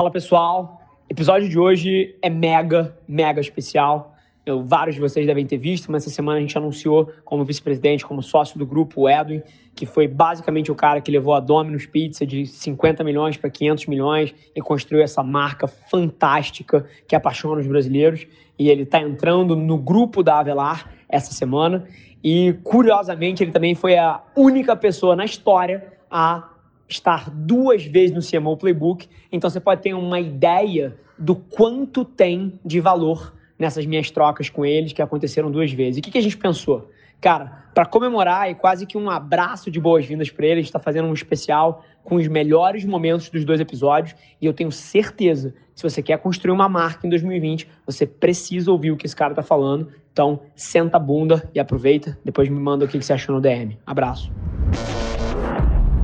Fala pessoal, episódio de hoje é mega, mega especial. Eu, vários de vocês devem ter visto, mas essa semana a gente anunciou como vice-presidente, como sócio do grupo, o Edwin, que foi basicamente o cara que levou a Domino's Pizza de 50 milhões para 500 milhões e construiu essa marca fantástica que apaixona os brasileiros. E ele está entrando no grupo da Avelar essa semana. E, curiosamente, ele também foi a única pessoa na história a estar duas vezes no CMO Playbook. Então, você pode ter uma ideia do quanto tem de valor nessas minhas trocas com eles, que aconteceram duas vezes. E o que, que a gente pensou? Cara, para comemorar e quase que um abraço de boas-vindas para eles, está fazendo um especial com os melhores momentos dos dois episódios. E eu tenho certeza que se você quer construir uma marca em 2020, você precisa ouvir o que esse cara está falando. Então, senta a bunda e aproveita. Depois me manda o que você achou no DM. Abraço.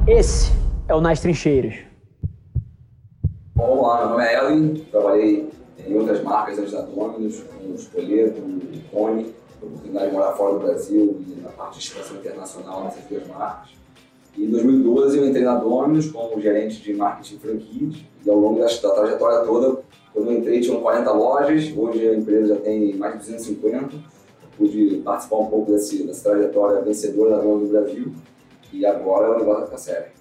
Esse é o Nas Trincheiras. Bom, meu nome é Ellen, trabalhei em outras marcas antes da Dominus, como Espoleto, Cone, a oportunidade de morar fora do Brasil e na parte de expansão internacional nessas duas marcas. E em 2012 eu entrei na Dominus como gerente de marketing franquias e ao longo da, da trajetória toda, quando eu entrei tinham 40 lojas, hoje a empresa já tem mais de 250. Eu pude participar um pouco desse, dessa trajetória vencedora da Dominus do Brasil e agora o negócio vai ficar sério.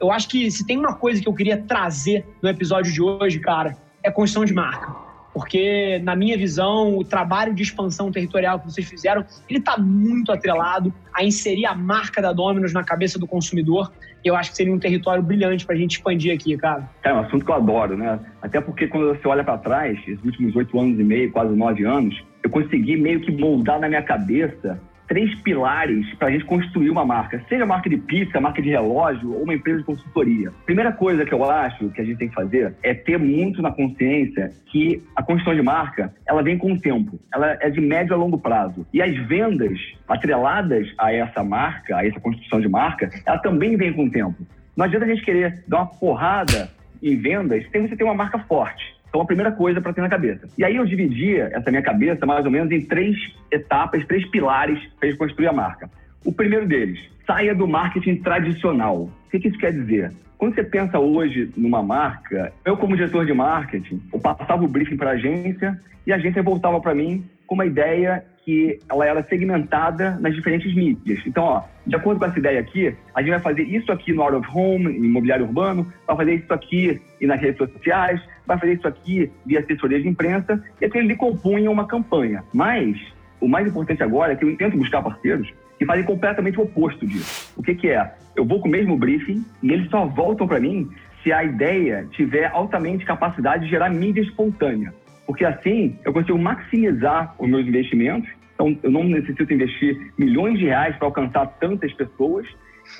Eu acho que se tem uma coisa que eu queria trazer no episódio de hoje, cara, é construção de marca. Porque, na minha visão, o trabalho de expansão territorial que vocês fizeram, ele está muito atrelado a inserir a marca da Domino's na cabeça do consumidor. Eu acho que seria um território brilhante para a gente expandir aqui, cara. É um assunto que eu adoro, né? Até porque quando você olha para trás, esses últimos oito anos e meio, quase nove anos, eu consegui meio que moldar na minha cabeça três pilares para a gente construir uma marca, seja marca de pizza, marca de relógio ou uma empresa de consultoria. Primeira coisa que eu acho que a gente tem que fazer é ter muito na consciência que a construção de marca ela vem com o tempo, ela é de médio a longo prazo e as vendas atreladas a essa marca, a essa construção de marca, ela também vem com o tempo. Não adianta a gente querer dar uma porrada em vendas sem você ter uma marca forte. Então, a primeira coisa para ter na cabeça. E aí eu dividia essa minha cabeça mais ou menos em três etapas, três pilares para construir a marca. O primeiro deles, saia do marketing tradicional. O que, isso quer dizer? Quando você pensa hoje numa marca, eu como diretor de marketing, eu passava o briefing para a agência e a agência voltava para mim com uma ideia que ela era segmentada nas diferentes mídias. Então, ó, de acordo com essa ideia aqui, a gente vai fazer isso aqui no out of home, imobiliário urbano, vai fazer isso aqui e nas redes sociais, vai fazer isso aqui via assessoria de imprensa, e assim ele compunha uma campanha. Mas o mais importante agora é que eu tento buscar parceiros que fazem completamente o oposto disso. O que, que é? Eu vou com o mesmo briefing e eles só voltam para mim se a ideia tiver altamente capacidade de gerar mídia espontânea. Porque assim eu consigo maximizar os meus investimentos. Então, eu não necessito investir milhões de reais para alcançar tantas pessoas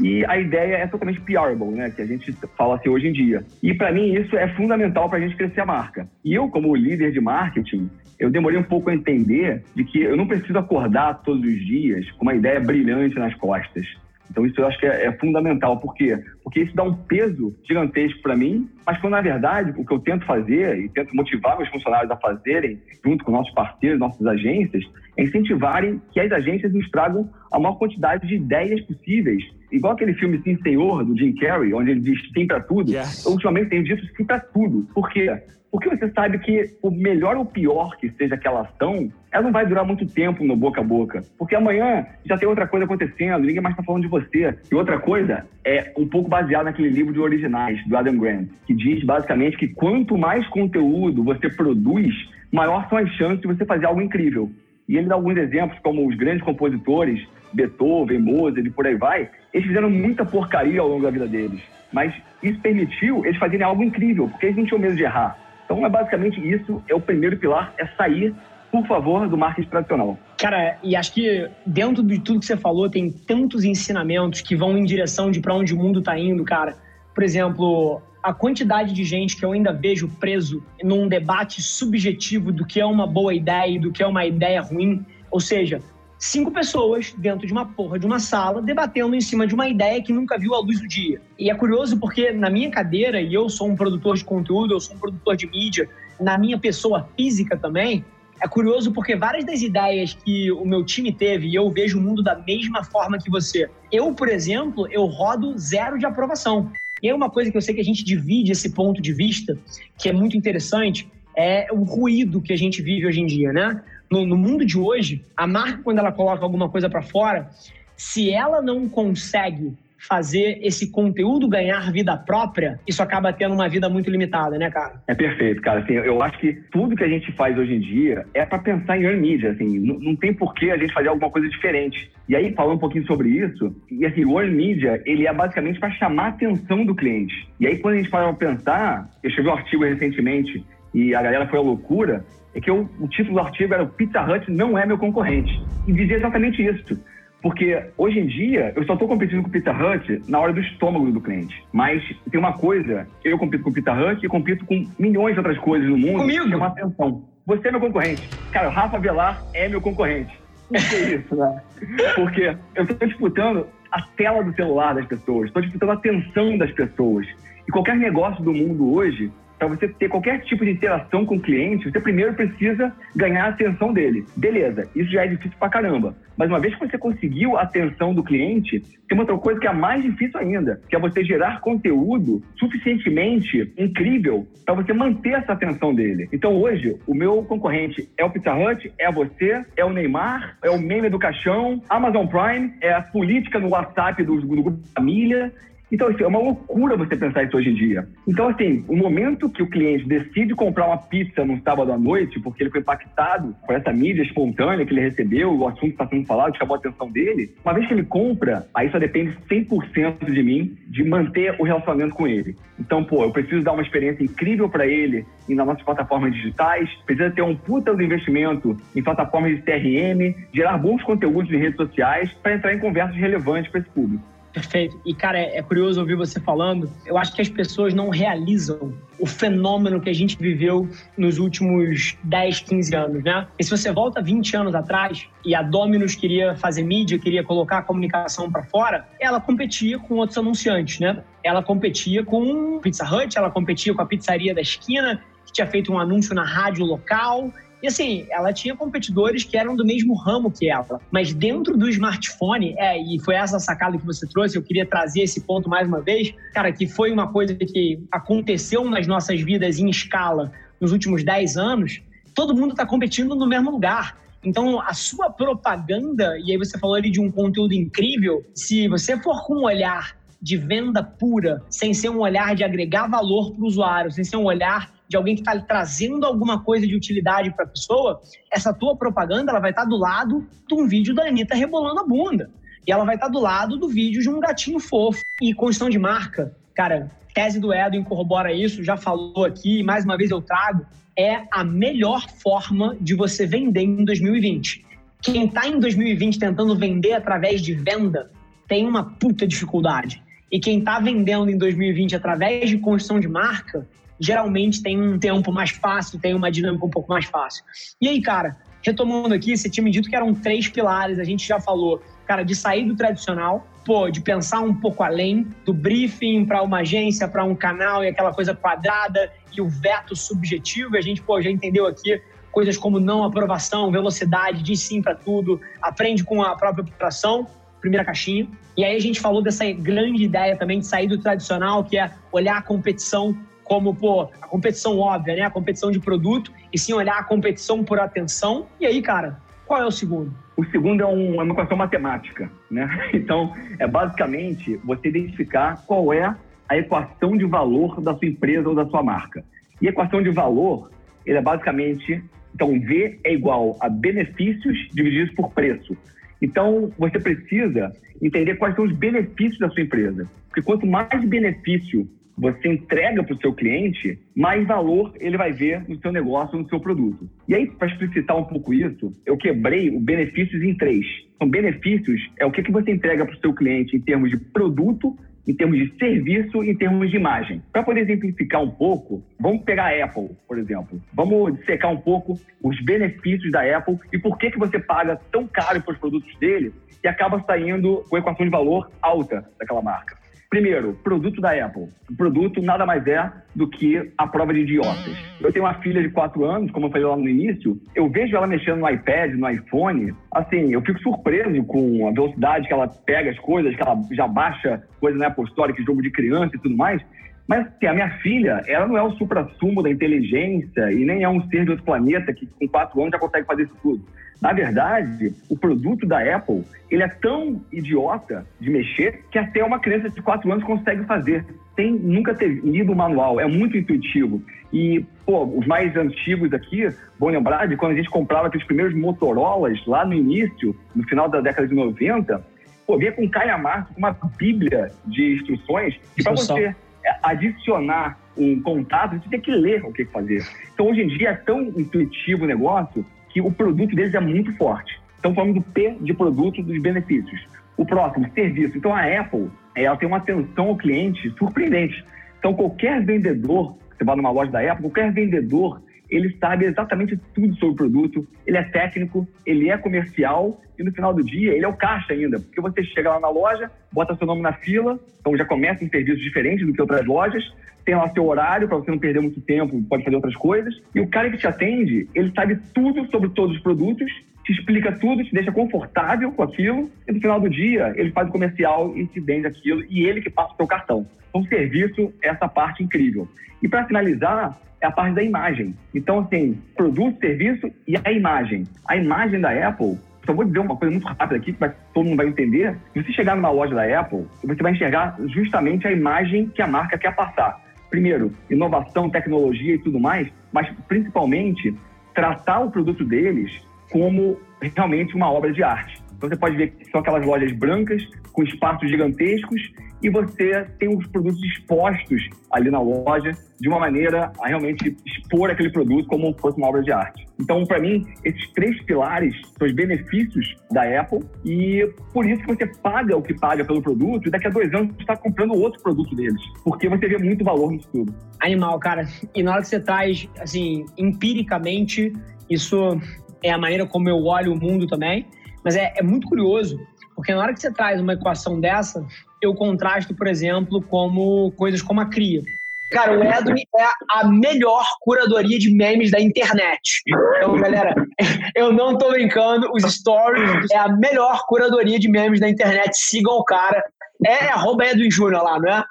e a ideia é totalmente PRable, né? Que a gente fala assim hoje em dia. E para mim isso é fundamental para a gente crescer a marca. E eu, como líder de marketing, eu demorei um pouco a entender de que eu não preciso acordar todos os dias com uma ideia brilhante nas costas. Então isso eu acho que é, é fundamental. Por quê? Porque isso dá um peso gigantesco para mim, mas quando na verdade o que eu tento fazer e tento motivar meus funcionários a fazerem, junto com nossos parceiros, nossas agências, é incentivarem que as agências nos tragam a maior quantidade de ideias possíveis. Igual aquele filme Sim Senhor, do Jim Carrey, onde ele diz sim para tudo. Yes. Eu ultimamente tenho dito sim para tudo. Por quê? Porque você sabe que o melhor ou pior que seja aquela ação, ela não vai durar muito tempo no boca a boca. Porque amanhã já tem outra coisa acontecendo, ninguém mais está falando de você. E outra coisa é um pouco baseado naquele livro de originais, do Adam Grant, que diz basicamente que quanto mais conteúdo você produz, maior são as chances de você fazer algo incrível. E ele dá alguns exemplos, como os grandes compositores, Beethoven, Mozart e por aí vai, eles fizeram muita porcaria ao longo da vida deles. Mas isso permitiu eles fazerem algo incrível, porque eles não tinham medo de errar. Então, é basicamente isso, é o primeiro pilar, é sair, por favor, do marketing tradicional. Cara, e acho que dentro de tudo que você falou, tem tantos ensinamentos que vão em direção de para onde o mundo está indo, cara. Por exemplo, a quantidade de gente que eu ainda vejo preso num debate subjetivo do que é uma boa ideia e do que é uma ideia ruim. Ou seja, cinco pessoas dentro de uma porra de uma sala debatendo em cima de uma ideia que nunca viu a luz do dia. E é curioso porque na minha cadeira, e eu sou um produtor de conteúdo, eu sou um produtor de mídia, na minha pessoa física também, é curioso porque várias das ideias que o meu time teve, e eu vejo o mundo da mesma forma que você. Eu, por exemplo, eu rodo zero de aprovação. E aí uma coisa que eu sei que a gente divide esse ponto de vista, que é muito interessante, é o ruído que a gente vive hoje em dia, né? No, no mundo de hoje, a marca, quando ela coloca alguma coisa para fora, se ela não consegue fazer esse conteúdo ganhar vida própria, isso acaba tendo uma vida muito limitada, né, cara? É perfeito, cara. Assim, eu acho que tudo que a gente faz hoje em dia é para pensar em earn media. Assim, não, não tem porquê a gente fazer alguma coisa diferente. E aí, falando um pouquinho sobre isso, e assim, o earn media, ele é basicamente para chamar a atenção do cliente. E aí, quando a gente para pensar, eu escrevi um artigo recentemente e a galera foi à loucura, é que eu, o título do artigo era o Pizza Hut não é meu concorrente. E dizia exatamente isso. Porque hoje em dia eu só estou competindo com o Pizza Hut na hora do estômago do cliente. Mas tem uma coisa, eu compito com o Pizza Hut e compito com milhões de outras coisas no mundo Comigo? chama atenção. Você é meu concorrente. Cara, o Rafa Velar é meu concorrente. Por que isso, né? Porque eu estou disputando a tela do celular das pessoas, estou disputando a atenção das pessoas. E qualquer negócio do mundo hoje para você ter qualquer tipo de interação com o cliente, você primeiro precisa ganhar a atenção dele. Beleza, isso já é difícil pra caramba. Mas uma vez que você conseguiu a atenção do cliente, tem outra coisa que é mais difícil ainda, que é você gerar conteúdo suficientemente incrível para você manter essa atenção dele. Então hoje, o meu concorrente é o Pizza Hut, é você, é o Neymar, é o meme do caixão, Amazon Prime, é a política no WhatsApp do, do grupo família então, assim, é uma loucura você pensar isso hoje em dia. Então, assim, o momento que o cliente decide comprar uma pizza num sábado à noite, porque ele foi impactado por essa mídia espontânea que ele recebeu, o assunto está sendo falado, chamou a atenção dele, uma vez que ele compra, aí só depende 100% de mim de manter o relacionamento com ele. Então, pô, eu preciso dar uma experiência incrível para ele nas nossas plataformas digitais, precisa ter um puta do investimento em plataformas de CRM, gerar bons conteúdos em redes sociais para entrar em conversas relevantes para esse público. Perfeito. E, cara, é, é curioso ouvir você falando. Eu acho que as pessoas não realizam o fenômeno que a gente viveu nos últimos 10, 15 anos, né? E se você volta 20 anos atrás e a Dominus queria fazer mídia, queria colocar a comunicação para fora, ela competia com outros anunciantes, né? Ela competia com Pizza Hut, ela competia com a pizzaria da esquina, que tinha feito um anúncio na rádio local, e assim, ela tinha competidores que eram do mesmo ramo que ela. Mas dentro do smartphone, é, e foi essa sacada que você trouxe, eu queria trazer esse ponto mais uma vez, cara, que foi uma coisa que aconteceu nas nossas vidas em escala nos últimos 10 anos, todo mundo está competindo no mesmo lugar. Então, a sua propaganda, e aí você falou ali de um conteúdo incrível, se você for com um olhar de venda pura, sem ser um olhar de agregar valor para o usuário, sem ser um olhar de alguém que está trazendo alguma coisa de utilidade para a pessoa, essa tua propaganda ela vai estar tá do lado de um vídeo da Anitta rebolando a bunda. E ela vai estar tá do lado do vídeo de um gatinho fofo. E construção de marca, cara, tese do Edwin corrobora isso, já falou aqui, mais uma vez eu trago, é a melhor forma de você vender em 2020. Quem está em 2020 tentando vender através de venda tem uma puta dificuldade. E quem está vendendo em 2020 através de construção de marca geralmente tem um tempo mais fácil, tem uma dinâmica um pouco mais fácil. E aí, cara, retomando aqui, você tinha me dito que eram três pilares, a gente já falou, cara, de sair do tradicional, pô, de pensar um pouco além do briefing para uma agência, para um canal e aquela coisa quadrada e o veto subjetivo, e a gente, pô, já entendeu aqui coisas como não aprovação, velocidade, diz sim para tudo, aprende com a própria operação, primeira caixinha. E aí a gente falou dessa grande ideia também de sair do tradicional, que é olhar a competição como, pô, a competição óbvia, né? A competição de produto, e sim olhar a competição por atenção. E aí, cara, qual é o segundo? O segundo é, um, é uma equação matemática, né? Então, é basicamente você identificar qual é a equação de valor da sua empresa ou da sua marca. E equação de valor, ele é basicamente, então, V é igual a benefícios divididos por preço. Então, você precisa entender quais são os benefícios da sua empresa. Porque quanto mais benefício você entrega para o seu cliente, mais valor ele vai ver no seu negócio, no seu produto. E aí, para explicitar um pouco isso, eu quebrei o benefícios em três. Então, benefícios é o que, que você entrega para o seu cliente em termos de produto, em termos de serviço, em termos de imagem. Para poder exemplificar um pouco, vamos pegar a Apple, por exemplo. Vamos dissecar um pouco os benefícios da Apple e por que, que você paga tão caro para os produtos dele e acaba saindo com equação de valor alta daquela marca. Primeiro, produto da Apple. O produto nada mais é do que a prova de idiotas. Eu tenho uma filha de 4 anos, como eu falei lá no início, eu vejo ela mexendo no iPad, no iPhone, assim, eu fico surpreso com a velocidade que ela pega as coisas, que ela já baixa coisa na Apple Store, que jogo de criança e tudo mais. Mas assim, a minha filha, ela não é o supra-sumo da inteligência e nem é um ser de outro planeta que com quatro anos já consegue fazer isso tudo. Na verdade, o produto da Apple, ele é tão idiota de mexer que até uma criança de quatro anos consegue fazer. Sem nunca ter lido o manual, é muito intuitivo. E, pô, os mais antigos aqui vão lembrar de quando a gente comprava aqueles primeiros Motorolas lá no início, no final da década de 90, pô, vinha com calhamaço, uma bíblia de instruções, que para você adicionar um contato, você tem que ler o que fazer. Então, hoje em dia, é tão intuitivo o negócio que o produto deles é muito forte. Então, falando do P de produto dos benefícios. O próximo, serviço. Então, a Apple, ela tem uma atenção ao cliente surpreendente. Então, qualquer vendedor, você vai numa loja da Apple, qualquer vendedor ele sabe exatamente tudo sobre o produto, ele é técnico, ele é comercial e no final do dia ele é o caixa ainda, porque você chega lá na loja, bota seu nome na fila, então já começa um serviço diferente do que outras lojas, tem lá seu horário para você não perder muito tempo, pode fazer outras coisas, e o cara que te atende, ele sabe tudo sobre todos os produtos, te explica tudo, te deixa confortável com aquilo, e no final do dia ele faz o comercial e te vende aquilo, e ele que passa o seu cartão. Então, serviço é essa parte incrível. E para finalizar, é a parte da imagem. Então, assim, produto, serviço e a imagem. A imagem da Apple, só vou dizer uma coisa muito rápida aqui, que todo mundo vai entender. Se você chegar numa loja da Apple, você vai enxergar justamente a imagem que a marca quer passar. Primeiro, inovação, tecnologia e tudo mais, mas principalmente tratar o produto deles como realmente uma obra de arte. Então você pode ver que são aquelas lojas brancas com espaços gigantescos e você tem os produtos expostos ali na loja de uma maneira a realmente expor aquele produto como se fosse uma obra de arte. Então, para mim, esses três pilares são os benefícios da Apple e por isso que você paga o que paga pelo produto e daqui a dois anos você está comprando outro produto deles, porque você vê muito valor nisso tudo. Animal, cara. E na hora que você traz, assim, empiricamente, isso é a maneira como eu olho o mundo também. Mas é, é muito curioso, porque na hora que você traz uma equação dessa, eu contrasto, por exemplo, como coisas como a cria. Cara, o Edwin é a melhor curadoria de memes da internet. Então, galera, eu não tô brincando, os stories é a melhor curadoria de memes da internet. Sigam o cara. É arroba Edwin Júnior lá, não é?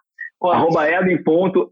Arroba Edwin.nsjr.